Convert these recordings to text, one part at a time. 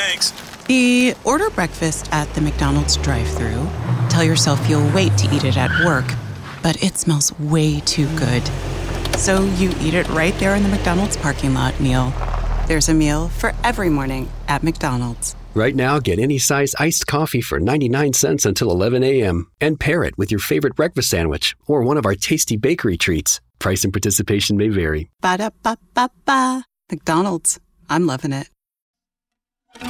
Thanks. The order breakfast at the McDonald's drive thru Tell yourself you'll wait to eat it at work, but it smells way too good. So you eat it right there in the McDonald's parking lot meal. There's a meal for every morning at McDonald's. Right now, get any size iced coffee for 99 cents until 11 a.m. and pair it with your favorite breakfast sandwich or one of our tasty bakery treats. Price and participation may vary. Ba da ba ba ba. McDonald's. I'm loving it. Oi,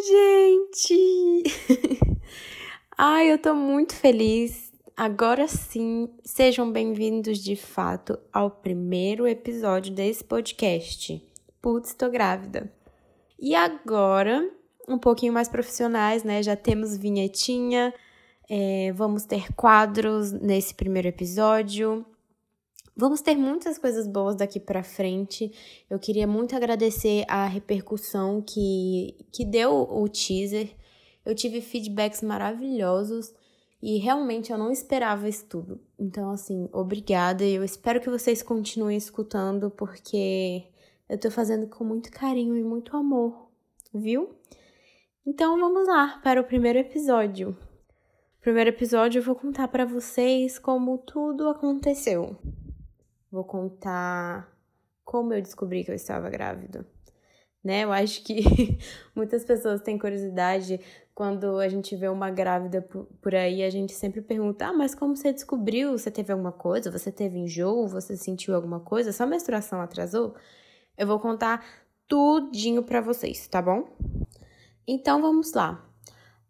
gente! Ai, eu tô muito feliz. Agora sim, sejam bem-vindos de fato ao primeiro episódio desse podcast. Putz, tô grávida. E agora, um pouquinho mais profissionais, né? Já temos vinhetinha, é, vamos ter quadros nesse primeiro episódio. Vamos ter muitas coisas boas daqui para frente. Eu queria muito agradecer a repercussão que, que deu o teaser. Eu tive feedbacks maravilhosos e realmente eu não esperava isso tudo. Então, assim, obrigada. Eu espero que vocês continuem escutando porque eu tô fazendo com muito carinho e muito amor, viu? Então, vamos lá para o primeiro episódio. Primeiro episódio eu vou contar para vocês como tudo aconteceu. Vou contar como eu descobri que eu estava grávida. Né? Eu acho que muitas pessoas têm curiosidade quando a gente vê uma grávida por aí, a gente sempre pergunta: "Ah, mas como você descobriu? Você teve alguma coisa? Você teve enjoo? Você sentiu alguma coisa? Sua menstruação atrasou?" Eu vou contar tudinho para vocês, tá bom? Então vamos lá.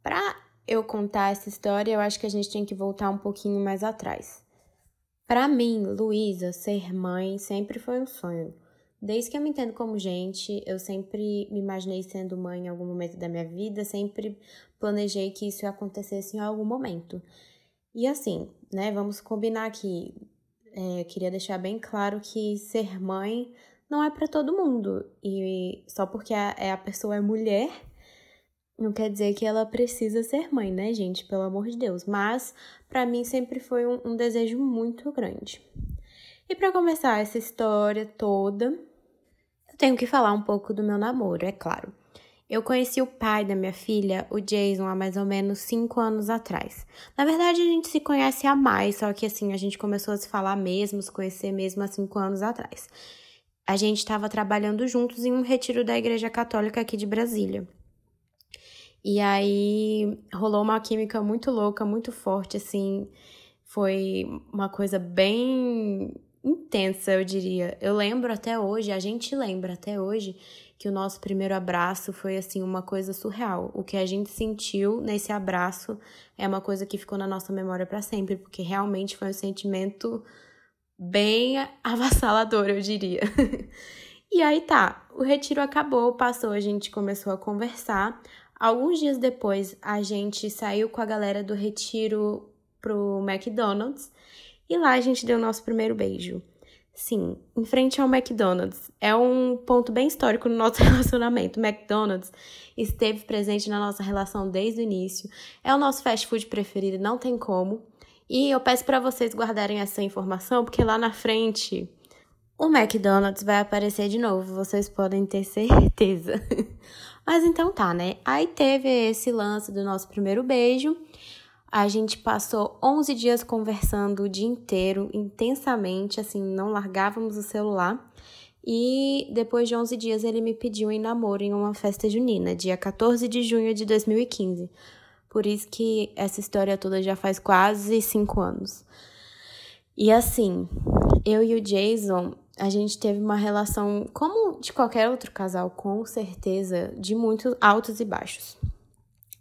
Para eu contar essa história, eu acho que a gente tem que voltar um pouquinho mais atrás. Para mim, Luísa, ser mãe sempre foi um sonho. Desde que eu me entendo como gente, eu sempre me imaginei sendo mãe em algum momento da minha vida, sempre planejei que isso acontecesse em algum momento. E assim, né, vamos combinar aqui. É, queria deixar bem claro que ser mãe não é para todo mundo. E só porque a, é a pessoa é mulher, não quer dizer que ela precisa ser mãe, né, gente? Pelo amor de Deus. Mas para mim sempre foi um, um desejo muito grande. E para começar essa história toda, eu tenho que falar um pouco do meu namoro, é claro. Eu conheci o pai da minha filha, o Jason, há mais ou menos cinco anos atrás. Na verdade, a gente se conhece há mais, só que assim, a gente começou a se falar mesmo, se conhecer mesmo há cinco anos atrás. A gente estava trabalhando juntos em um retiro da Igreja Católica aqui de Brasília. E aí rolou uma química muito louca, muito forte, assim. Foi uma coisa bem intensa, eu diria. Eu lembro até hoje, a gente lembra até hoje, que o nosso primeiro abraço foi, assim, uma coisa surreal. O que a gente sentiu nesse abraço é uma coisa que ficou na nossa memória para sempre, porque realmente foi um sentimento bem avassalador, eu diria. e aí tá, o retiro acabou, passou, a gente começou a conversar. Alguns dias depois, a gente saiu com a galera do retiro pro McDonald's e lá a gente deu nosso primeiro beijo. Sim, em frente ao McDonald's. É um ponto bem histórico no nosso relacionamento. O McDonald's esteve presente na nossa relação desde o início. É o nosso fast food preferido, não tem como. E eu peço para vocês guardarem essa informação, porque lá na frente o McDonald's vai aparecer de novo, vocês podem ter certeza. Mas então tá, né? Aí teve esse lance do nosso primeiro beijo. A gente passou 11 dias conversando o dia inteiro, intensamente, assim, não largávamos o celular. E depois de 11 dias ele me pediu em namoro em uma festa junina, dia 14 de junho de 2015. Por isso que essa história toda já faz quase 5 anos. E assim, eu e o Jason, a gente teve uma relação, como de qualquer outro casal, com certeza, de muitos altos e baixos.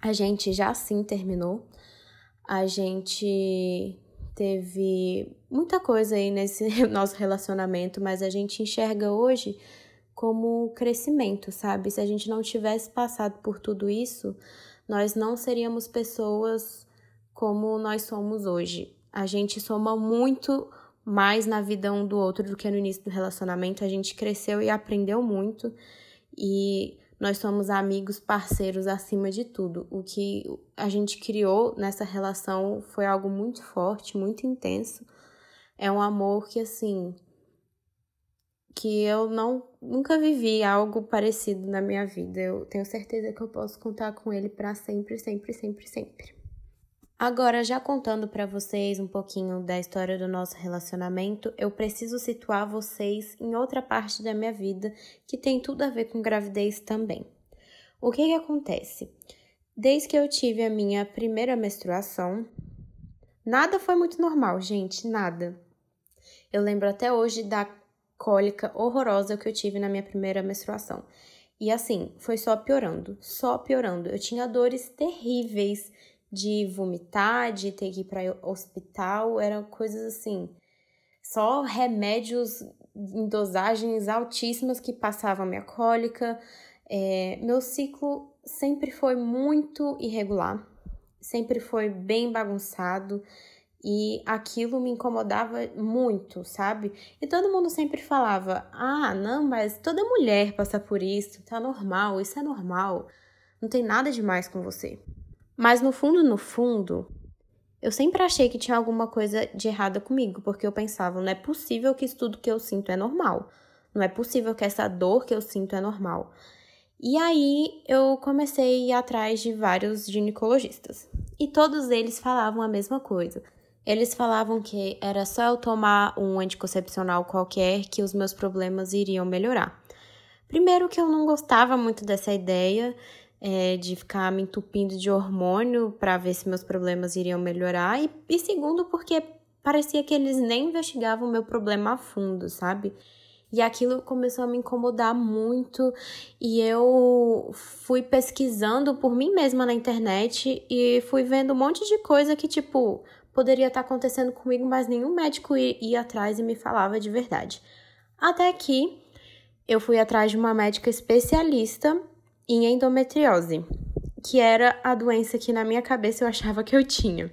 A gente já sim terminou. A gente teve muita coisa aí nesse nosso relacionamento, mas a gente enxerga hoje como crescimento, sabe? Se a gente não tivesse passado por tudo isso, nós não seríamos pessoas como nós somos hoje. A gente soma muito mais na vida um do outro do que no início do relacionamento. A gente cresceu e aprendeu muito. E nós somos amigos, parceiros acima de tudo. O que a gente criou nessa relação foi algo muito forte, muito intenso. É um amor que, assim, que eu não nunca vivi algo parecido na minha vida. Eu tenho certeza que eu posso contar com ele para sempre, sempre, sempre, sempre. Agora, já contando para vocês um pouquinho da história do nosso relacionamento, eu preciso situar vocês em outra parte da minha vida que tem tudo a ver com gravidez também. O que, que acontece? Desde que eu tive a minha primeira menstruação, nada foi muito normal, gente, nada. Eu lembro até hoje da cólica horrorosa que eu tive na minha primeira menstruação. E assim, foi só piorando, só piorando. Eu tinha dores terríveis de vomitar, de ter que ir para hospital, eram coisas assim, só remédios em dosagens altíssimas que passavam minha cólica. É, meu ciclo sempre foi muito irregular, sempre foi bem bagunçado e aquilo me incomodava muito, sabe? E todo mundo sempre falava: ah, não, mas toda mulher passa por isso, tá normal, isso é normal, não tem nada demais com você. Mas no fundo, no fundo, eu sempre achei que tinha alguma coisa de errada comigo, porque eu pensava, não é possível que isso tudo que eu sinto é normal. Não é possível que essa dor que eu sinto é normal. E aí eu comecei a ir atrás de vários ginecologistas. E todos eles falavam a mesma coisa. Eles falavam que era só eu tomar um anticoncepcional qualquer que os meus problemas iriam melhorar. Primeiro que eu não gostava muito dessa ideia é, de ficar me entupindo de hormônio para ver se meus problemas iriam melhorar. E, e segundo, porque parecia que eles nem investigavam o meu problema a fundo, sabe? E aquilo começou a me incomodar muito e eu fui pesquisando por mim mesma na internet e fui vendo um monte de coisa que, tipo, poderia estar acontecendo comigo, mas nenhum médico ia atrás e me falava de verdade. Até que eu fui atrás de uma médica especialista em endometriose, que era a doença que na minha cabeça eu achava que eu tinha.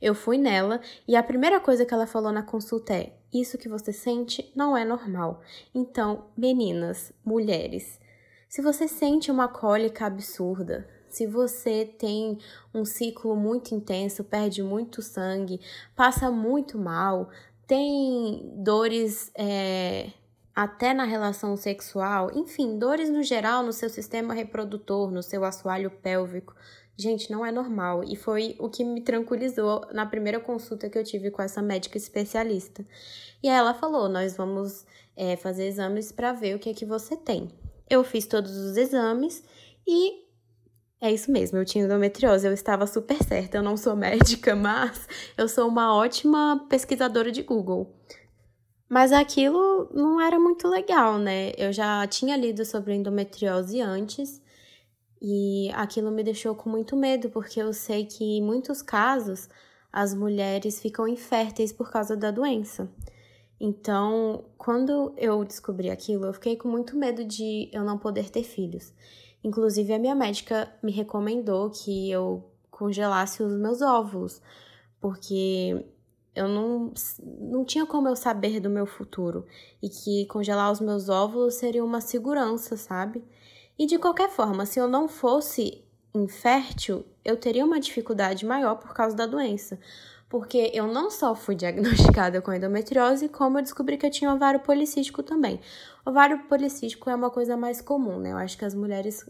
Eu fui nela e a primeira coisa que ela falou na consulta é: Isso que você sente não é normal. Então, meninas, mulheres, se você sente uma cólica absurda, se você tem um ciclo muito intenso, perde muito sangue, passa muito mal, tem dores é, até na relação sexual, enfim, dores no geral no seu sistema reprodutor, no seu assoalho pélvico. Gente, não é normal. E foi o que me tranquilizou na primeira consulta que eu tive com essa médica especialista. E aí ela falou: nós vamos é, fazer exames para ver o que é que você tem. Eu fiz todos os exames e é isso mesmo, eu tinha endometriose, eu estava super certa. Eu não sou médica, mas eu sou uma ótima pesquisadora de Google. Mas aquilo não era muito legal, né? Eu já tinha lido sobre endometriose antes e aquilo me deixou com muito medo, porque eu sei que em muitos casos as mulheres ficam inférteis por causa da doença. Então, quando eu descobri aquilo, eu fiquei com muito medo de eu não poder ter filhos. Inclusive, a minha médica me recomendou que eu congelasse os meus óvulos, porque eu não, não tinha como eu saber do meu futuro e que congelar os meus óvulos seria uma segurança, sabe? E de qualquer forma, se eu não fosse infértil, eu teria uma dificuldade maior por causa da doença. Porque eu não só fui diagnosticada com endometriose, como eu descobri que eu tinha ovário policístico também. Ovário policístico é uma coisa mais comum, né? Eu acho que as mulheres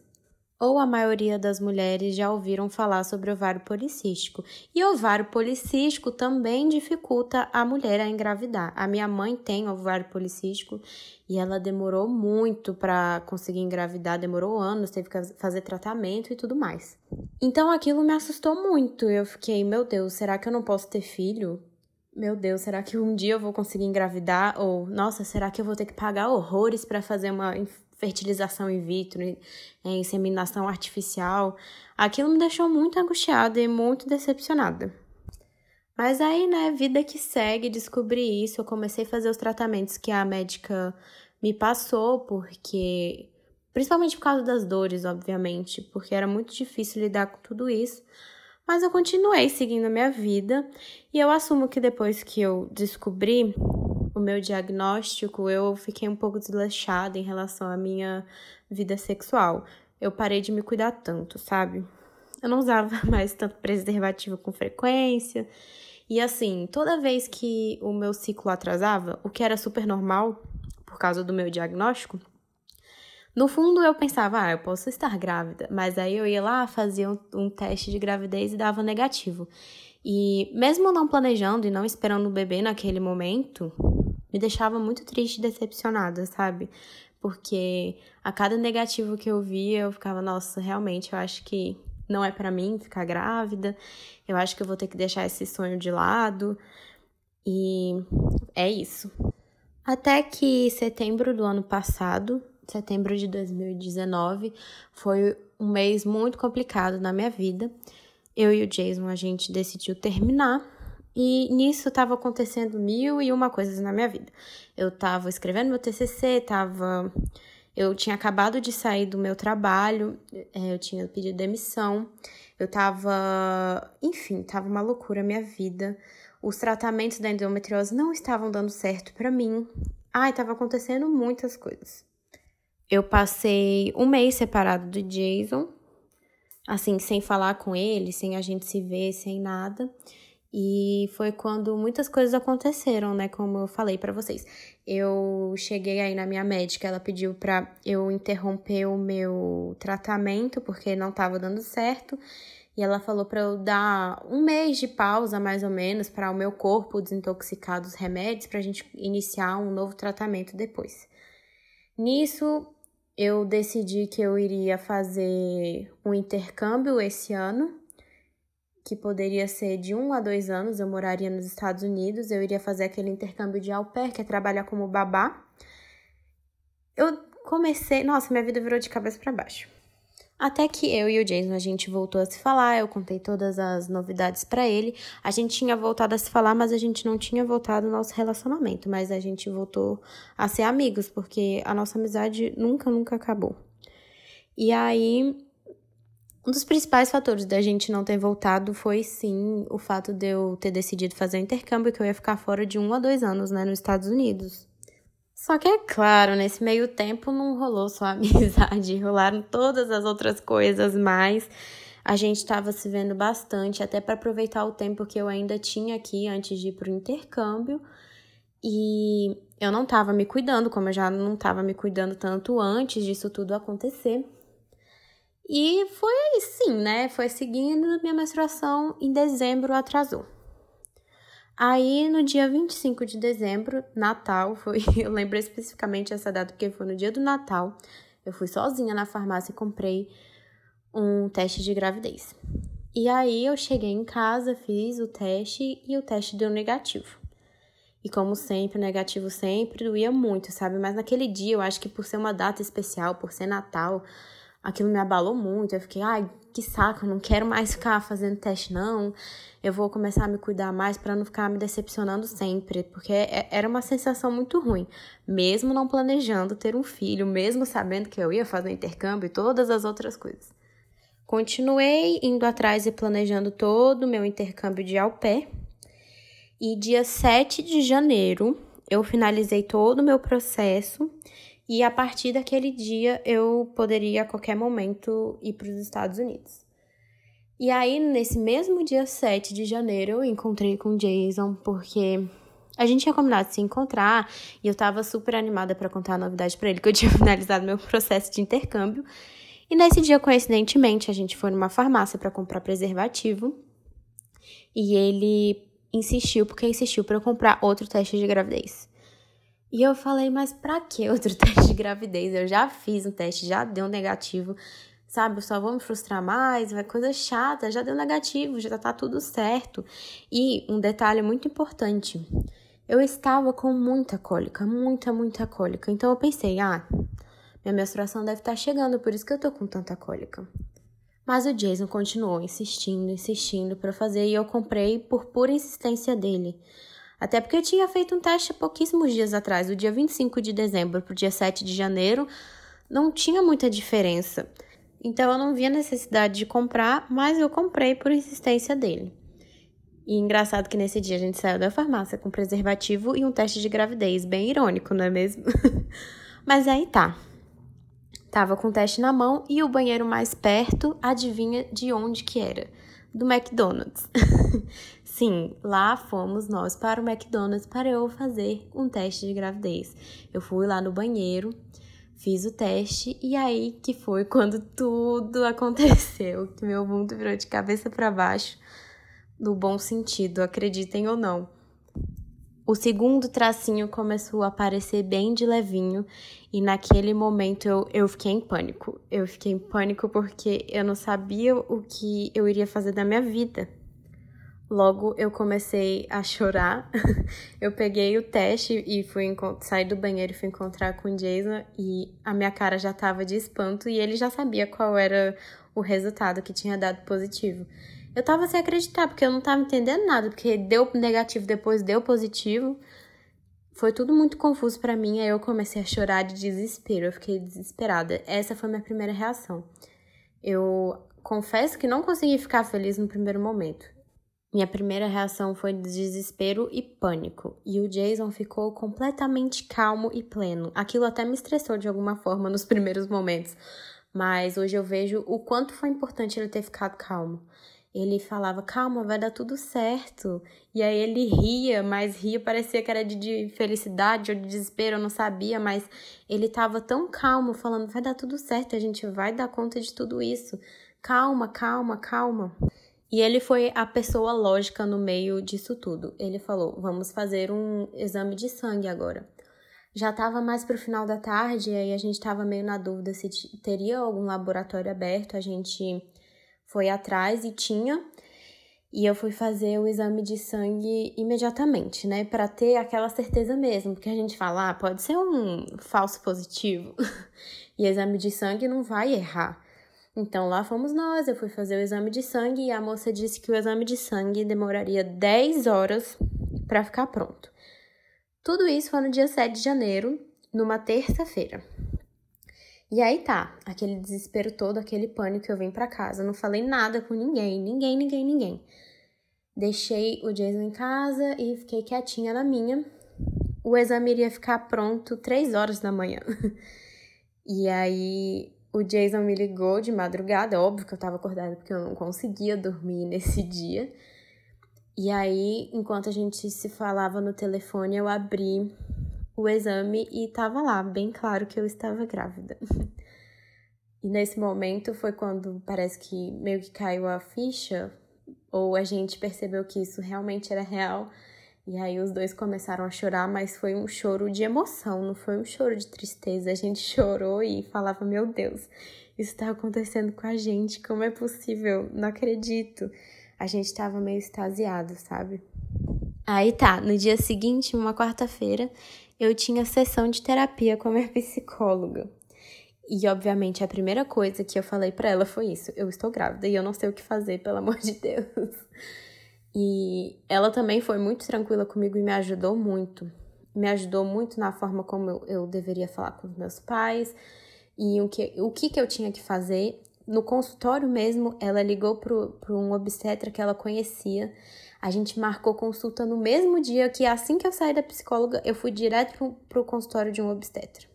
ou a maioria das mulheres já ouviram falar sobre ovário policístico. E ovário policístico também dificulta a mulher a engravidar. A minha mãe tem ovário policístico e ela demorou muito para conseguir engravidar, demorou anos, teve que fazer tratamento e tudo mais. Então aquilo me assustou muito. Eu fiquei, meu Deus, será que eu não posso ter filho? Meu Deus, será que um dia eu vou conseguir engravidar? Ou, nossa, será que eu vou ter que pagar horrores para fazer uma fertilização in vitro, é, inseminação artificial, aquilo me deixou muito angustiada e muito decepcionada. Mas aí, né, vida que segue, descobri isso, eu comecei a fazer os tratamentos que a médica me passou, porque principalmente por causa das dores, obviamente, porque era muito difícil lidar com tudo isso. Mas eu continuei seguindo a minha vida e eu assumo que depois que eu descobri o meu diagnóstico, eu fiquei um pouco desleixada em relação à minha vida sexual. Eu parei de me cuidar tanto, sabe? Eu não usava mais tanto preservativo com frequência. E assim, toda vez que o meu ciclo atrasava, o que era super normal por causa do meu diagnóstico, no fundo eu pensava, ah, eu posso estar grávida, mas aí eu ia lá, fazia um, um teste de gravidez e dava negativo. E mesmo não planejando e não esperando o bebê naquele momento, me deixava muito triste e decepcionada, sabe? Porque a cada negativo que eu via, eu ficava, nossa, realmente, eu acho que não é para mim ficar grávida, eu acho que eu vou ter que deixar esse sonho de lado. E é isso. Até que setembro do ano passado, setembro de 2019, foi um mês muito complicado na minha vida. Eu e o Jason a gente decidiu terminar e nisso estava acontecendo mil e uma coisas na minha vida. Eu estava escrevendo meu TCC, tava eu tinha acabado de sair do meu trabalho, é, eu tinha pedido demissão, eu tava. Enfim, tava uma loucura a minha vida. Os tratamentos da endometriose não estavam dando certo para mim. Ai, tava acontecendo muitas coisas. Eu passei um mês separado do Jason, assim, sem falar com ele, sem a gente se ver, sem nada. E foi quando muitas coisas aconteceram, né? Como eu falei para vocês. Eu cheguei aí na minha médica, ela pediu para eu interromper o meu tratamento porque não estava dando certo. E ela falou para eu dar um mês de pausa, mais ou menos, para o meu corpo desintoxicar dos remédios, para a gente iniciar um novo tratamento depois. Nisso, eu decidi que eu iria fazer um intercâmbio esse ano que poderia ser de um a dois anos, eu moraria nos Estados Unidos, eu iria fazer aquele intercâmbio de au pair, que é trabalhar como babá. Eu comecei, nossa, minha vida virou de cabeça para baixo. Até que eu e o Jason a gente voltou a se falar, eu contei todas as novidades para ele. A gente tinha voltado a se falar, mas a gente não tinha voltado nosso relacionamento, mas a gente voltou a ser amigos, porque a nossa amizade nunca, nunca acabou. E aí um dos principais fatores da gente não ter voltado foi sim o fato de eu ter decidido fazer o intercâmbio, que eu ia ficar fora de um a dois anos, né, nos Estados Unidos. Só que é claro, nesse meio tempo não rolou só amizade, rolaram todas as outras coisas, mas a gente estava se vendo bastante, até para aproveitar o tempo que eu ainda tinha aqui antes de ir pro intercâmbio. E eu não estava me cuidando, como eu já não estava me cuidando tanto antes disso tudo acontecer. E foi assim, né? Foi seguindo, minha menstruação em dezembro atrasou. Aí, no dia 25 de dezembro, Natal, foi, eu lembro especificamente essa data porque foi no dia do Natal. Eu fui sozinha na farmácia e comprei um teste de gravidez. E aí eu cheguei em casa, fiz o teste e o teste deu negativo. E como sempre, negativo sempre doía muito, sabe? Mas naquele dia, eu acho que por ser uma data especial, por ser Natal, aquilo me abalou muito. Eu fiquei, ai, que saco, não quero mais ficar fazendo teste, não. Eu vou começar a me cuidar mais para não ficar me decepcionando sempre, porque é, era uma sensação muito ruim. Mesmo não planejando ter um filho, mesmo sabendo que eu ia fazer intercâmbio e todas as outras coisas. Continuei indo atrás e planejando todo o meu intercâmbio de au pair. E dia 7 de janeiro eu finalizei todo o meu processo e a partir daquele dia eu poderia a qualquer momento ir para os Estados Unidos. E aí, nesse mesmo dia 7 de janeiro, eu encontrei com o Jason, porque a gente tinha combinado de se encontrar e eu tava super animada para contar a novidade para ele, que eu tinha finalizado meu processo de intercâmbio. E nesse dia, coincidentemente, a gente foi numa farmácia para comprar preservativo e ele insistiu, porque insistiu para eu comprar outro teste de gravidez. E eu falei, mas pra que outro teste de gravidez? Eu já fiz um teste, já deu negativo, sabe? Eu só vou me frustrar mais, vai coisa chata, já deu negativo, já tá tudo certo. E um detalhe muito importante, eu estava com muita cólica, muita, muita cólica. Então eu pensei, ah, minha menstruação deve estar tá chegando, por isso que eu tô com tanta cólica. Mas o Jason continuou insistindo, insistindo para fazer e eu comprei por pura insistência dele. Até porque eu tinha feito um teste pouquíssimos dias atrás, do dia 25 de dezembro para o dia 7 de janeiro, não tinha muita diferença. Então eu não via necessidade de comprar, mas eu comprei por insistência dele. E engraçado que nesse dia a gente saiu da farmácia com preservativo e um teste de gravidez. Bem irônico, não é mesmo? Mas aí tá. Tava com o teste na mão e o banheiro mais perto, adivinha de onde que era? Do McDonald's. Sim, lá fomos nós para o McDonald's para eu fazer um teste de gravidez. Eu fui lá no banheiro, fiz o teste e aí que foi quando tudo aconteceu, que meu mundo virou de cabeça para baixo, no bom sentido, acreditem ou não. O segundo tracinho começou a aparecer bem de levinho e naquele momento eu, eu fiquei em pânico. Eu fiquei em pânico porque eu não sabia o que eu iria fazer da minha vida. Logo eu comecei a chorar. eu peguei o teste e fui sair do banheiro e fui encontrar com o Jason e a minha cara já estava de espanto e ele já sabia qual era o resultado que tinha dado positivo. Eu tava sem acreditar, porque eu não tava entendendo nada, porque deu negativo, depois deu positivo. Foi tudo muito confuso para mim, aí eu comecei a chorar de desespero, eu fiquei desesperada. Essa foi minha primeira reação. Eu confesso que não consegui ficar feliz no primeiro momento. Minha primeira reação foi de desespero e pânico, e o Jason ficou completamente calmo e pleno. Aquilo até me estressou de alguma forma nos primeiros momentos, mas hoje eu vejo o quanto foi importante ele ter ficado calmo ele falava, calma, vai dar tudo certo. E aí ele ria, mas ria parecia que era de, de felicidade ou de desespero, eu não sabia, mas ele estava tão calmo, falando, vai dar tudo certo, a gente vai dar conta de tudo isso. Calma, calma, calma. E ele foi a pessoa lógica no meio disso tudo. Ele falou, vamos fazer um exame de sangue agora. Já estava mais para o final da tarde, e aí a gente estava meio na dúvida se teria algum laboratório aberto. A gente foi atrás e tinha. E eu fui fazer o exame de sangue imediatamente, né? Para ter aquela certeza mesmo. Porque a gente fala, ah, pode ser um falso positivo. e exame de sangue não vai errar. Então lá fomos nós, eu fui fazer o exame de sangue e a moça disse que o exame de sangue demoraria 10 horas para ficar pronto. Tudo isso foi no dia 7 de janeiro, numa terça-feira. E aí tá, aquele desespero todo, aquele pânico, eu vim para casa, não falei nada com ninguém, ninguém, ninguém, ninguém. Deixei o Jason em casa e fiquei quietinha na minha. O exame iria ficar pronto três horas da manhã. e aí o Jason me ligou de madrugada, óbvio que eu tava acordada porque eu não conseguia dormir nesse dia. E aí, enquanto a gente se falava no telefone, eu abri o exame e estava lá, bem claro que eu estava grávida. e nesse momento foi quando parece que meio que caiu a ficha, ou a gente percebeu que isso realmente era real. E aí os dois começaram a chorar, mas foi um choro de emoção, não foi um choro de tristeza. A gente chorou e falava: Meu Deus, isso está acontecendo com a gente, como é possível? Não acredito. A gente estava meio extasiado, sabe? Aí tá, no dia seguinte, uma quarta-feira, eu tinha sessão de terapia com a minha psicóloga. E, obviamente, a primeira coisa que eu falei para ela foi isso: eu estou grávida e eu não sei o que fazer, pelo amor de Deus. E ela também foi muito tranquila comigo e me ajudou muito. Me ajudou muito na forma como eu, eu deveria falar com os meus pais e o que, o que, que eu tinha que fazer. No consultório mesmo, ela ligou para um obstetra que ela conhecia a gente marcou consulta no mesmo dia que assim que eu saí da psicóloga, eu fui direto pro, o consultório de um obstetra.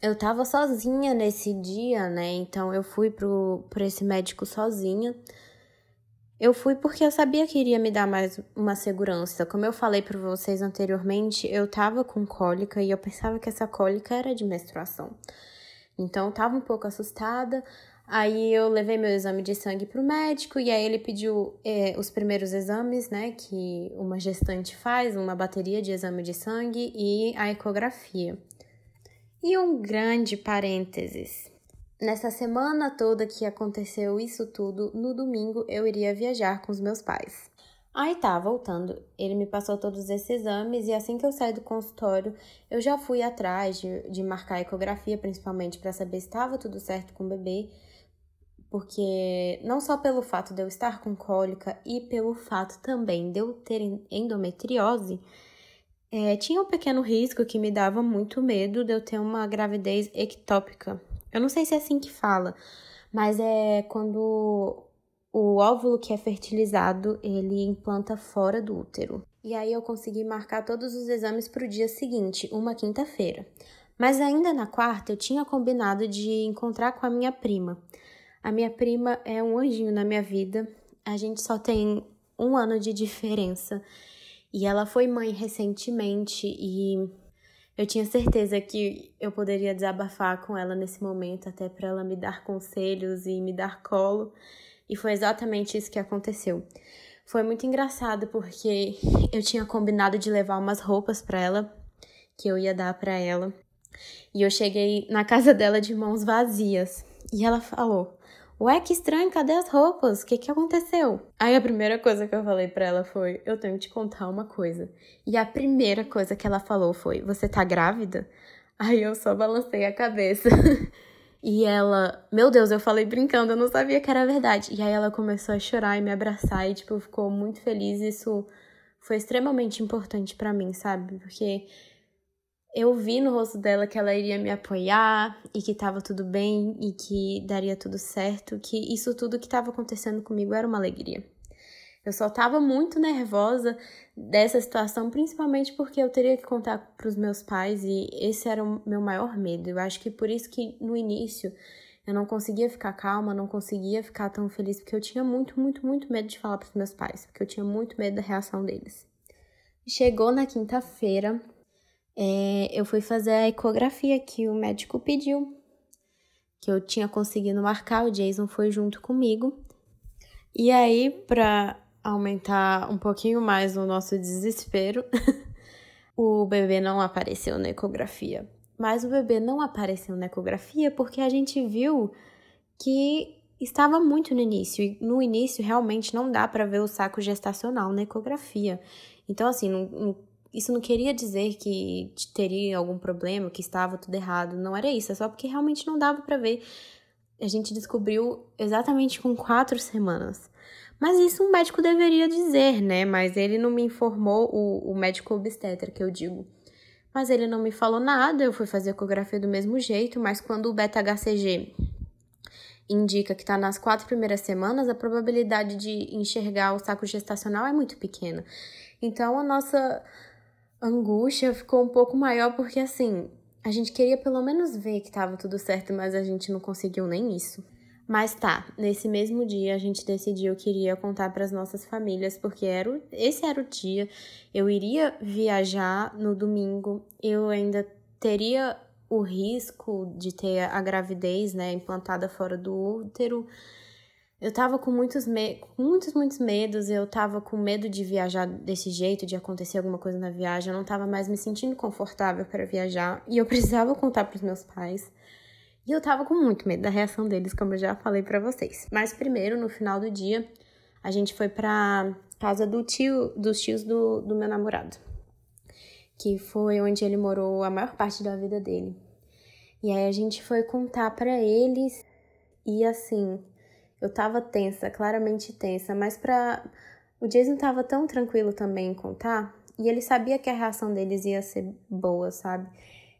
Eu tava sozinha nesse dia, né? Então eu fui pro esse médico sozinha. Eu fui porque eu sabia que iria me dar mais uma segurança. Como eu falei para vocês anteriormente, eu tava com cólica e eu pensava que essa cólica era de menstruação. Então eu tava um pouco assustada, Aí eu levei meu exame de sangue pro médico e aí ele pediu é, os primeiros exames, né, que uma gestante faz, uma bateria de exame de sangue e a ecografia. E um grande parênteses. Nessa semana toda que aconteceu isso tudo, no domingo eu iria viajar com os meus pais. Aí tá, voltando. Ele me passou todos esses exames e assim que eu saí do consultório, eu já fui atrás de, de marcar a ecografia, principalmente para saber se estava tudo certo com o bebê porque não só pelo fato de eu estar com cólica e pelo fato também de eu ter endometriose, é, tinha um pequeno risco que me dava muito medo de eu ter uma gravidez ectópica. Eu não sei se é assim que fala, mas é quando o óvulo que é fertilizado, ele implanta fora do útero. E aí eu consegui marcar todos os exames para o dia seguinte, uma quinta-feira. Mas ainda na quarta eu tinha combinado de encontrar com a minha prima. A minha prima é um anjinho na minha vida. A gente só tem um ano de diferença. E ela foi mãe recentemente e eu tinha certeza que eu poderia desabafar com ela nesse momento, até para ela me dar conselhos e me dar colo. E foi exatamente isso que aconteceu. Foi muito engraçado porque eu tinha combinado de levar umas roupas para ela que eu ia dar para ela. E eu cheguei na casa dela de mãos vazias. E ela falou: Ué, que estranho, cadê as roupas? O que, que aconteceu? Aí a primeira coisa que eu falei para ela foi: Eu tenho que te contar uma coisa. E a primeira coisa que ela falou foi: Você tá grávida? Aí eu só balancei a cabeça. E ela, meu Deus, eu falei brincando, eu não sabia que era verdade. E aí ela começou a chorar e me abraçar e, tipo, ficou muito feliz. Isso foi extremamente importante para mim, sabe? Porque eu vi no rosto dela que ela iria me apoiar e que tava tudo bem e que daria tudo certo, que isso tudo que estava acontecendo comigo era uma alegria. Eu só tava muito nervosa dessa situação, principalmente porque eu teria que contar para os meus pais e esse era o meu maior medo. Eu acho que por isso que no início eu não conseguia ficar calma, não conseguia ficar tão feliz, porque eu tinha muito, muito, muito medo de falar para os meus pais, porque eu tinha muito medo da reação deles. Chegou na quinta-feira, é, eu fui fazer a ecografia que o médico pediu, que eu tinha conseguido marcar, o Jason foi junto comigo. E aí, para aumentar um pouquinho mais o nosso desespero, o bebê não apareceu na ecografia. Mas o bebê não apareceu na ecografia porque a gente viu que estava muito no início. E no início, realmente, não dá para ver o saco gestacional na ecografia. Então, assim, não, não, isso não queria dizer que teria algum problema, que estava tudo errado. Não era isso, é só porque realmente não dava para ver. A gente descobriu exatamente com quatro semanas. Mas isso um médico deveria dizer, né? Mas ele não me informou, o, o médico obstetra que eu digo. Mas ele não me falou nada, eu fui fazer ecografia do mesmo jeito, mas quando o beta-HCG indica que está nas quatro primeiras semanas, a probabilidade de enxergar o saco gestacional é muito pequena. Então a nossa angústia ficou um pouco maior porque assim, a gente queria pelo menos ver que estava tudo certo, mas a gente não conseguiu nem isso. Mas tá, nesse mesmo dia a gente decidiu que iria contar para as nossas famílias, porque era o, esse era o dia. Eu iria viajar no domingo, eu ainda teria o risco de ter a gravidez, né, implantada fora do útero. Eu tava com muitos, me muitos, muitos medos, eu tava com medo de viajar desse jeito, de acontecer alguma coisa na viagem, eu não tava mais me sentindo confortável para viajar e eu precisava contar para os meus pais. E eu tava com muito medo da reação deles, como eu já falei para vocês. Mas primeiro, no final do dia, a gente foi pra casa do tio, dos tios do, do meu namorado, que foi onde ele morou a maior parte da vida dele. E aí a gente foi contar para eles e assim, eu tava tensa, claramente tensa, mas pra o Jason tava tão tranquilo também em contar, e ele sabia que a reação deles ia ser boa, sabe?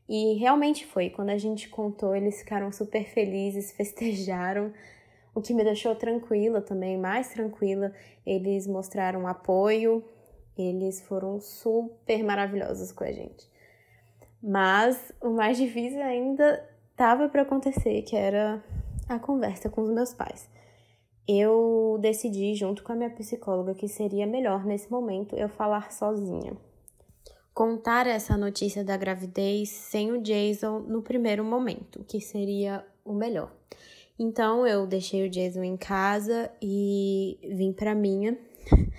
E realmente foi. Quando a gente contou, eles ficaram super felizes, festejaram, o que me deixou tranquila também, mais tranquila. Eles mostraram apoio, eles foram super maravilhosos com a gente. Mas o mais difícil ainda estava para acontecer, que era a conversa com os meus pais. Eu decidi, junto com a minha psicóloga, que seria melhor nesse momento eu falar sozinha contar essa notícia da gravidez sem o Jason no primeiro momento, que seria o melhor. Então eu deixei o Jason em casa e vim para minha.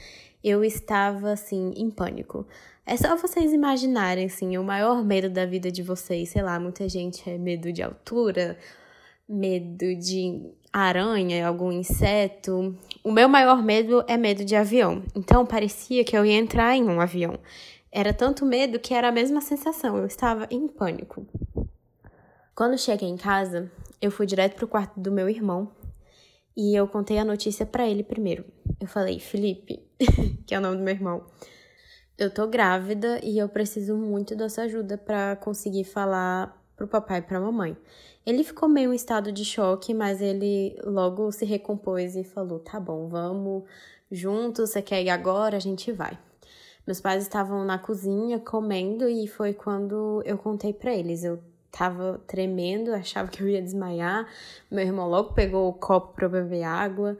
Eu estava assim em pânico. É só vocês imaginarem assim, o maior medo da vida de vocês, sei lá, muita gente é medo de altura, medo de aranha, algum inseto. O meu maior medo é medo de avião. Então parecia que eu ia entrar em um avião. Era tanto medo que era a mesma sensação, eu estava em pânico. Quando cheguei em casa, eu fui direto pro quarto do meu irmão e eu contei a notícia para ele primeiro. Eu falei, Felipe, que é o nome do meu irmão, eu tô grávida e eu preciso muito da sua ajuda para conseguir falar pro papai e pra mamãe. Ele ficou meio em estado de choque, mas ele logo se recompôs e falou: tá bom, vamos juntos, você quer ir agora? A gente vai. Meus pais estavam na cozinha comendo e foi quando eu contei para eles. Eu tava tremendo, achava que eu ia desmaiar. Meu irmão logo pegou o copo para beber água.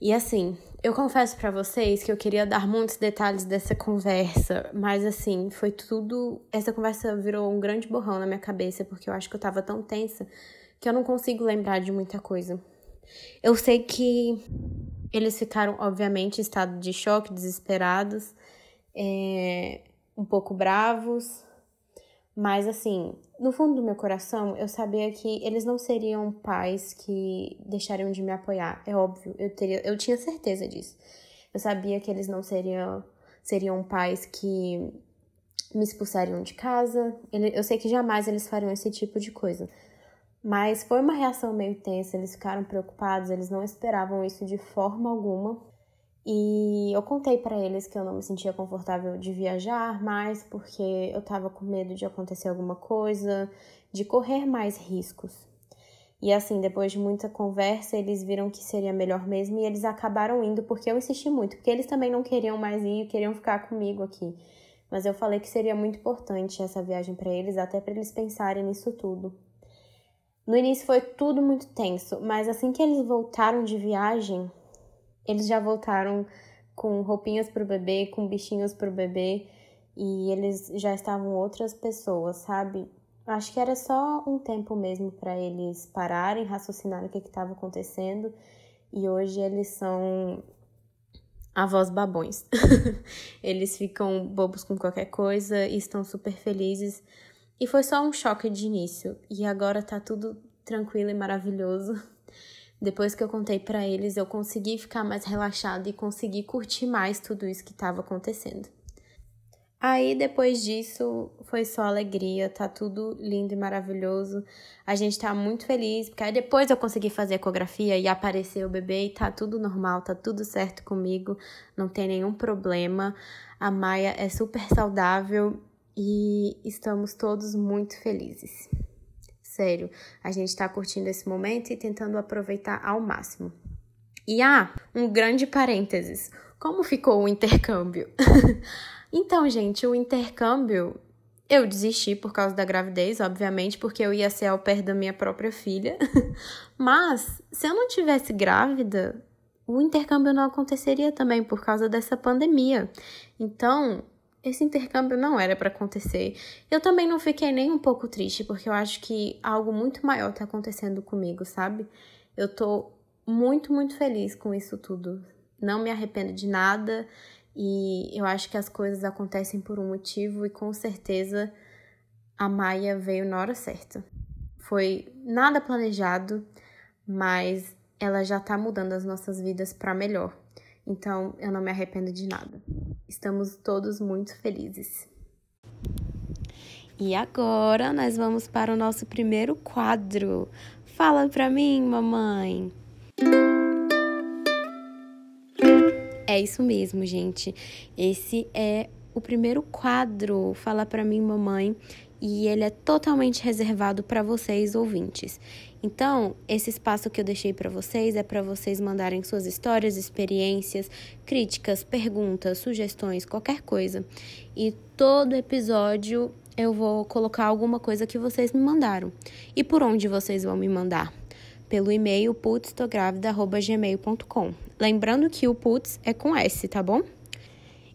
E assim, eu confesso para vocês que eu queria dar muitos detalhes dessa conversa, mas assim, foi tudo. Essa conversa virou um grande borrão na minha cabeça, porque eu acho que eu tava tão tensa que eu não consigo lembrar de muita coisa. Eu sei que eles ficaram, obviamente, em estado de choque, desesperados, é, um pouco bravos, mas assim, no fundo do meu coração, eu sabia que eles não seriam pais que deixariam de me apoiar. É óbvio, eu teria, eu tinha certeza disso. Eu sabia que eles não seriam seriam pais que me expulsariam de casa. Eu sei que jamais eles fariam esse tipo de coisa. Mas foi uma reação meio tensa, eles ficaram preocupados, eles não esperavam isso de forma alguma. E eu contei para eles que eu não me sentia confortável de viajar mais porque eu tava com medo de acontecer alguma coisa, de correr mais riscos. E assim, depois de muita conversa, eles viram que seria melhor mesmo e eles acabaram indo porque eu insisti muito, porque eles também não queriam mais ir, queriam ficar comigo aqui. Mas eu falei que seria muito importante essa viagem para eles, até para eles pensarem nisso tudo. No início foi tudo muito tenso, mas assim que eles voltaram de viagem, eles já voltaram com roupinhas pro bebê, com bichinhos pro bebê, e eles já estavam outras pessoas, sabe? Acho que era só um tempo mesmo para eles pararem, raciocinar o que estava acontecendo, e hoje eles são avós babões. eles ficam bobos com qualquer coisa e estão super felizes. E foi só um choque de início, e agora tá tudo tranquilo e maravilhoso. Depois que eu contei para eles, eu consegui ficar mais relaxada e consegui curtir mais tudo isso que estava acontecendo. Aí depois disso foi só alegria, tá tudo lindo e maravilhoso. A gente tá muito feliz, porque aí depois eu consegui fazer ecografia e apareceu o bebê e tá tudo normal, tá tudo certo comigo, não tem nenhum problema. A Maia é super saudável e estamos todos muito felizes. Sério, a gente está curtindo esse momento e tentando aproveitar ao máximo. E ah, um grande parênteses. Como ficou o intercâmbio? então, gente, o intercâmbio eu desisti por causa da gravidez, obviamente, porque eu ia ser ao pé da minha própria filha. Mas, se eu não tivesse grávida, o intercâmbio não aconteceria também por causa dessa pandemia. Então, esse intercâmbio não era para acontecer. Eu também não fiquei nem um pouco triste, porque eu acho que algo muito maior tá acontecendo comigo, sabe? Eu tô muito, muito feliz com isso tudo. Não me arrependo de nada e eu acho que as coisas acontecem por um motivo e com certeza a Maia veio na hora certa. Foi nada planejado, mas ela já tá mudando as nossas vidas para melhor. Então eu não me arrependo de nada. Estamos todos muito felizes. E agora nós vamos para o nosso primeiro quadro. Fala pra mim, mamãe. É isso mesmo, gente. Esse é o primeiro quadro. Fala pra mim, mamãe. E ele é totalmente reservado para vocês, ouvintes. Então, esse espaço que eu deixei para vocês é para vocês mandarem suas histórias, experiências, críticas, perguntas, sugestões, qualquer coisa. E todo episódio eu vou colocar alguma coisa que vocês me mandaram. E por onde vocês vão me mandar? Pelo e-mail putstogravida.gmail.com. Lembrando que o putz é com S, tá bom?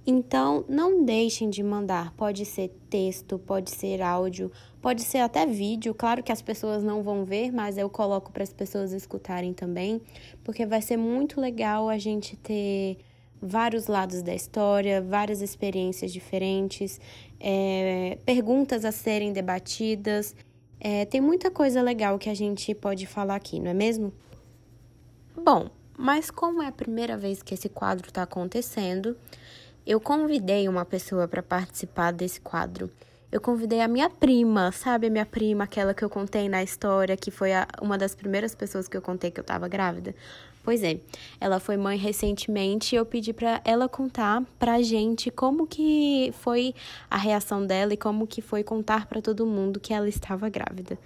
Então, não deixem de mandar. Pode ser texto, pode ser áudio, pode ser até vídeo. Claro que as pessoas não vão ver, mas eu coloco para as pessoas escutarem também, porque vai ser muito legal a gente ter vários lados da história, várias experiências diferentes, é, perguntas a serem debatidas. É, tem muita coisa legal que a gente pode falar aqui, não é mesmo? Bom, mas como é a primeira vez que esse quadro está acontecendo, eu convidei uma pessoa para participar desse quadro. Eu convidei a minha prima, sabe? A minha prima, aquela que eu contei na história, que foi a, uma das primeiras pessoas que eu contei que eu estava grávida. Pois é, ela foi mãe recentemente e eu pedi para ela contar pra gente como que foi a reação dela e como que foi contar para todo mundo que ela estava grávida.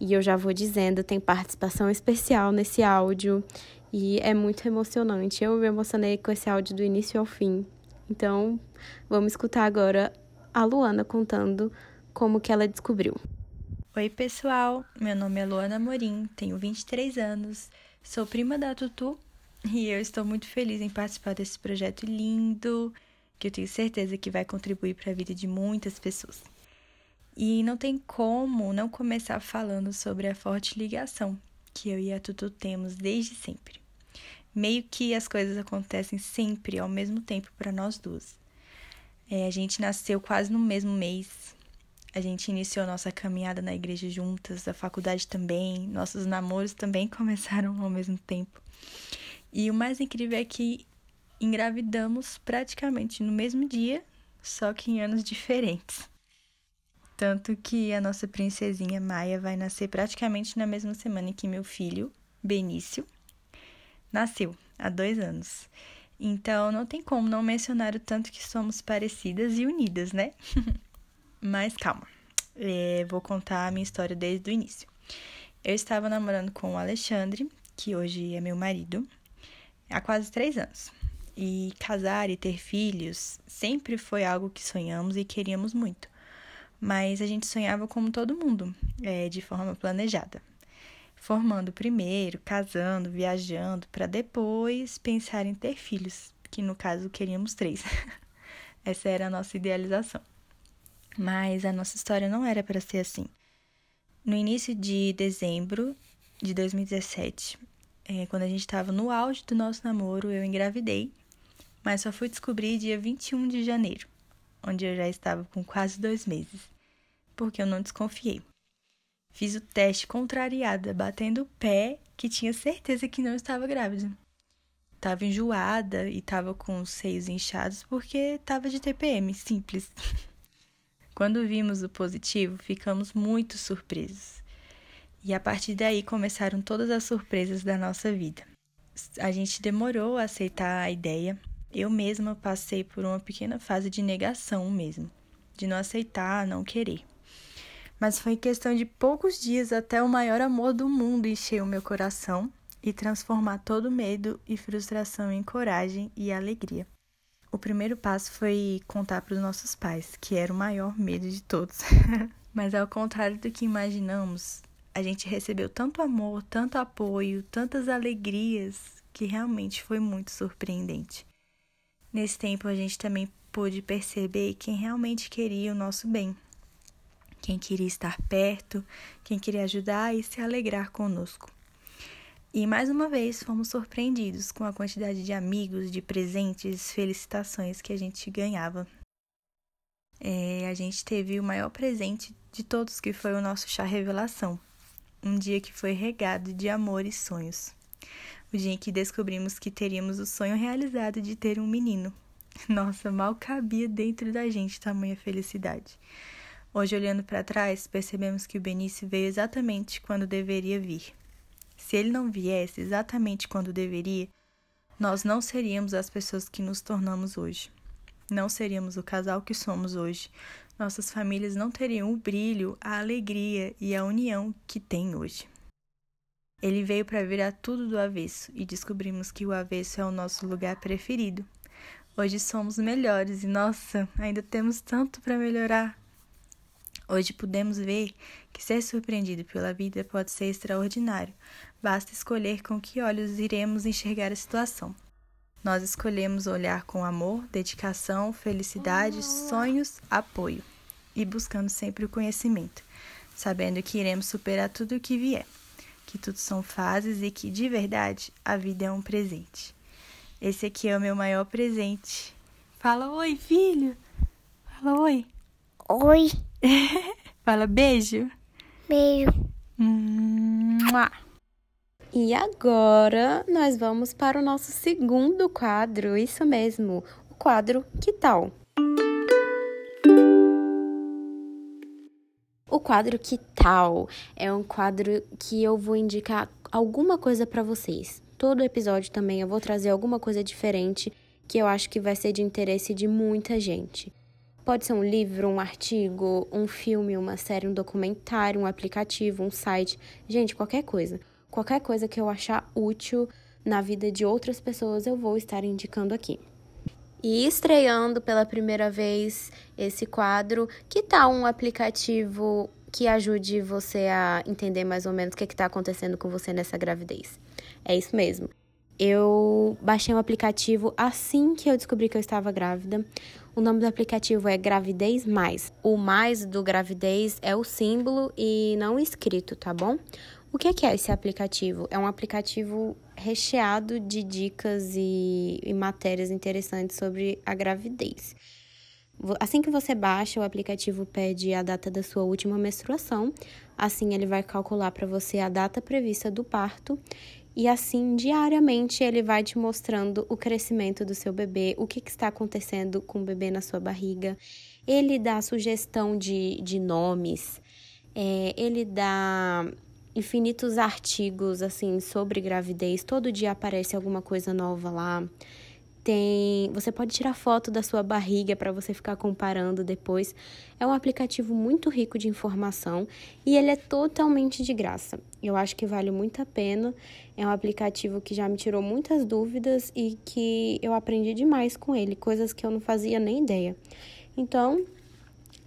E eu já vou dizendo, tem participação especial nesse áudio e é muito emocionante. Eu me emocionei com esse áudio do início ao fim. Então, vamos escutar agora a Luana contando como que ela descobriu. Oi, pessoal. Meu nome é Luana Morim, tenho 23 anos, sou prima da Tutu e eu estou muito feliz em participar desse projeto lindo, que eu tenho certeza que vai contribuir para a vida de muitas pessoas. E não tem como não começar falando sobre a forte ligação que eu e a Tutu temos desde sempre. Meio que as coisas acontecem sempre ao mesmo tempo para nós duas. É, a gente nasceu quase no mesmo mês. A gente iniciou nossa caminhada na igreja juntas, a faculdade também, nossos namoros também começaram ao mesmo tempo. E o mais incrível é que engravidamos praticamente no mesmo dia, só que em anos diferentes. Tanto que a nossa princesinha Maia vai nascer praticamente na mesma semana que meu filho, Benício, nasceu, há dois anos. Então não tem como não mencionar o tanto que somos parecidas e unidas, né? Mas calma, é, vou contar a minha história desde o início. Eu estava namorando com o Alexandre, que hoje é meu marido, há quase três anos. E casar e ter filhos sempre foi algo que sonhamos e queríamos muito mas a gente sonhava como todo mundo, é, de forma planejada. Formando primeiro, casando, viajando, para depois pensar em ter filhos, que no caso queríamos três. Essa era a nossa idealização. Mas a nossa história não era para ser assim. No início de dezembro de 2017, é, quando a gente estava no auge do nosso namoro, eu engravidei, mas só fui descobrir dia 21 de janeiro, onde eu já estava com quase dois meses porque eu não desconfiei. Fiz o teste contrariada, batendo o pé, que tinha certeza que não estava grávida. Tava enjoada e tava com os seios inchados porque tava de TPM, simples. Quando vimos o positivo, ficamos muito surpresos. E a partir daí começaram todas as surpresas da nossa vida. A gente demorou a aceitar a ideia. Eu mesma passei por uma pequena fase de negação mesmo, de não aceitar, não querer mas foi questão de poucos dias até o maior amor do mundo encher o meu coração e transformar todo medo e frustração em coragem e alegria. O primeiro passo foi contar para os nossos pais, que era o maior medo de todos. mas ao contrário do que imaginamos, a gente recebeu tanto amor, tanto apoio, tantas alegrias, que realmente foi muito surpreendente. Nesse tempo, a gente também pôde perceber quem realmente queria o nosso bem, quem queria estar perto, quem queria ajudar e se alegrar conosco. E mais uma vez fomos surpreendidos com a quantidade de amigos, de presentes, felicitações que a gente ganhava. É, a gente teve o maior presente de todos, que foi o nosso chá revelação. Um dia que foi regado de amor e sonhos. O dia em que descobrimos que teríamos o sonho realizado de ter um menino. Nossa, mal cabia dentro da gente tamanha felicidade. Hoje, olhando para trás, percebemos que o Benício veio exatamente quando deveria vir. Se ele não viesse exatamente quando deveria, nós não seríamos as pessoas que nos tornamos hoje. Não seríamos o casal que somos hoje. Nossas famílias não teriam o brilho, a alegria e a união que têm hoje. Ele veio para virar tudo do avesso e descobrimos que o avesso é o nosso lugar preferido. Hoje somos melhores e, nossa, ainda temos tanto para melhorar. Hoje podemos ver que ser surpreendido pela vida pode ser extraordinário. Basta escolher com que olhos iremos enxergar a situação. Nós escolhemos olhar com amor, dedicação, felicidade, sonhos, apoio e buscando sempre o conhecimento, sabendo que iremos superar tudo o que vier, que tudo são fases e que, de verdade, a vida é um presente. Esse aqui é o meu maior presente. Fala oi, filho! Fala oi! Oi! Fala beijo. Beijo. E agora nós vamos para o nosso segundo quadro, isso mesmo, o quadro Que tal? O quadro Que tal é um quadro que eu vou indicar alguma coisa para vocês. Todo episódio também eu vou trazer alguma coisa diferente que eu acho que vai ser de interesse de muita gente. Pode ser um livro, um artigo, um filme, uma série, um documentário, um aplicativo, um site. Gente, qualquer coisa. Qualquer coisa que eu achar útil na vida de outras pessoas, eu vou estar indicando aqui. E estreando pela primeira vez esse quadro, que tal um aplicativo que ajude você a entender mais ou menos o que está acontecendo com você nessa gravidez? É isso mesmo. Eu baixei um aplicativo assim que eu descobri que eu estava grávida. O nome do aplicativo é Gravidez Mais. O mais do gravidez é o símbolo e não escrito, tá bom? O que é esse aplicativo? É um aplicativo recheado de dicas e, e matérias interessantes sobre a gravidez. Assim que você baixa, o aplicativo pede a data da sua última menstruação. Assim, ele vai calcular para você a data prevista do parto e assim, diariamente, ele vai te mostrando o crescimento do seu bebê, o que, que está acontecendo com o bebê na sua barriga. Ele dá sugestão de, de nomes, é, ele dá infinitos artigos assim sobre gravidez. Todo dia aparece alguma coisa nova lá tem, você pode tirar foto da sua barriga para você ficar comparando depois. É um aplicativo muito rico de informação e ele é totalmente de graça. Eu acho que vale muito a pena. É um aplicativo que já me tirou muitas dúvidas e que eu aprendi demais com ele, coisas que eu não fazia nem ideia. Então,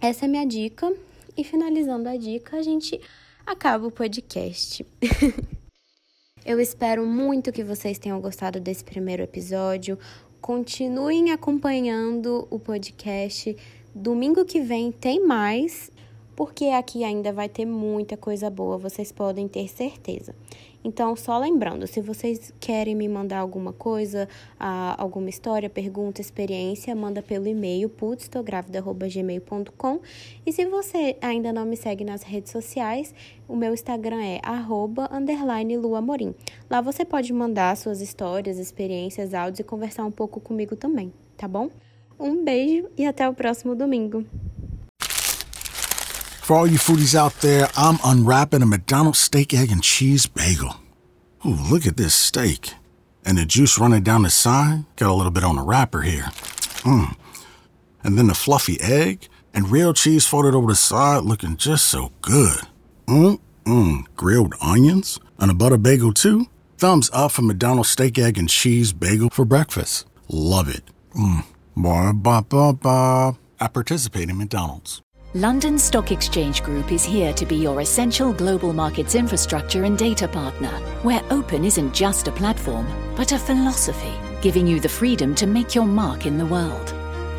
essa é minha dica. E finalizando a dica, a gente acaba o podcast. Eu espero muito que vocês tenham gostado desse primeiro episódio. Continuem acompanhando o podcast. Domingo que vem tem mais, porque aqui ainda vai ter muita coisa boa, vocês podem ter certeza. Então, só lembrando, se vocês querem me mandar alguma coisa, alguma história, pergunta, experiência, manda pelo e-mail putstográvida.gmail.com E se você ainda não me segue nas redes sociais, o meu Instagram é luamorim. Lá você pode mandar suas histórias, experiências, áudios e conversar um pouco comigo também, tá bom? Um beijo e até o próximo domingo. For all you foodies out there, I'm unwrapping a McDonald's steak, egg, and cheese bagel. Ooh, look at this steak. And the juice running down the side. Got a little bit on the wrapper here. Mmm. And then the fluffy egg and real cheese folded over the side looking just so good. Mmm, mmm. Grilled onions and a butter bagel too. Thumbs up for McDonald's steak, egg, and cheese bagel for breakfast. Love it. Mmm. Ba ba ba ba. I participate in McDonald's. London Stock Exchange Group is here to be your essential global markets infrastructure and data partner, where open isn't just a platform, but a philosophy, giving you the freedom to make your mark in the world.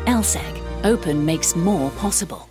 LSEG, open makes more possible.